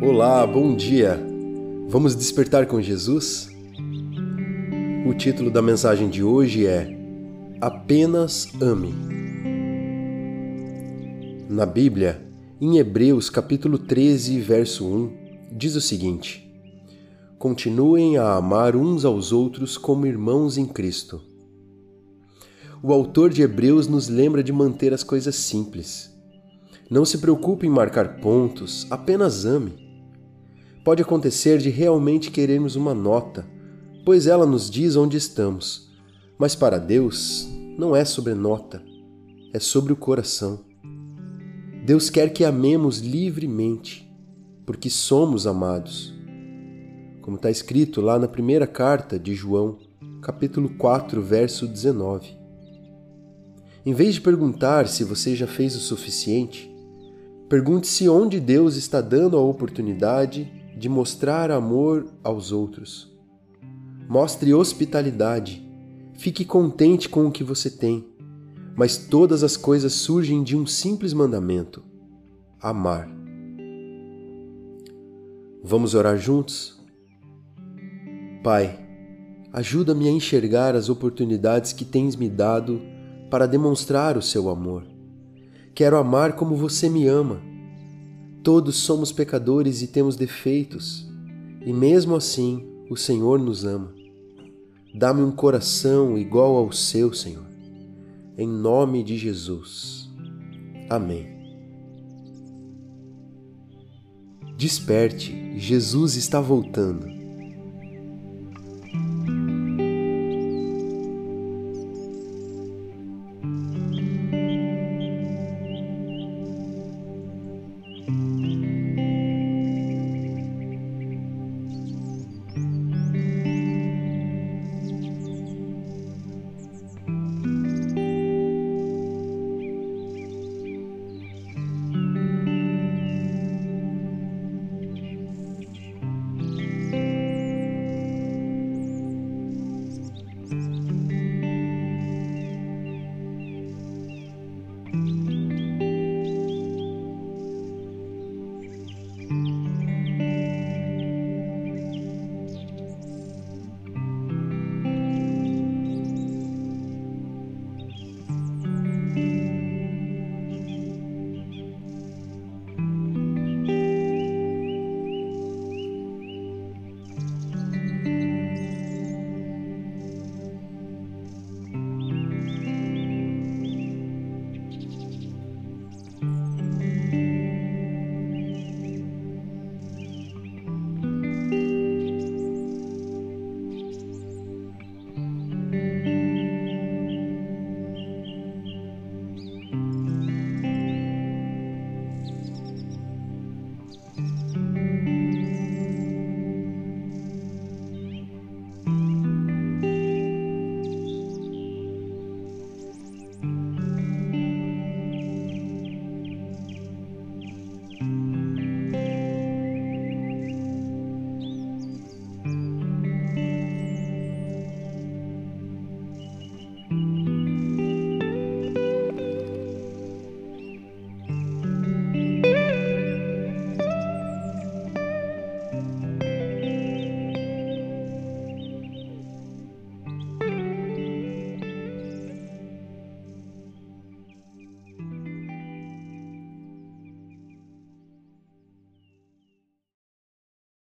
Olá, bom dia! Vamos despertar com Jesus? O título da mensagem de hoje é Apenas Ame. Na Bíblia, em Hebreus capítulo 13, verso 1, diz o seguinte: Continuem a amar uns aos outros como irmãos em Cristo. O autor de Hebreus nos lembra de manter as coisas simples não se preocupe em marcar pontos, apenas ame. Pode acontecer de realmente querermos uma nota, pois ela nos diz onde estamos. Mas para Deus não é sobre nota, é sobre o coração. Deus quer que amemos livremente, porque somos amados. Como está escrito lá na primeira carta de João, capítulo 4, verso 19. Em vez de perguntar se você já fez o suficiente, Pergunte-se onde Deus está dando a oportunidade de mostrar amor aos outros. Mostre hospitalidade. Fique contente com o que você tem. Mas todas as coisas surgem de um simples mandamento: amar. Vamos orar juntos? Pai, ajuda-me a enxergar as oportunidades que tens me dado para demonstrar o seu amor Quero amar como você me ama. Todos somos pecadores e temos defeitos, e mesmo assim o Senhor nos ama. Dá-me um coração igual ao seu, Senhor. Em nome de Jesus. Amém. Desperte, Jesus está voltando. Bye.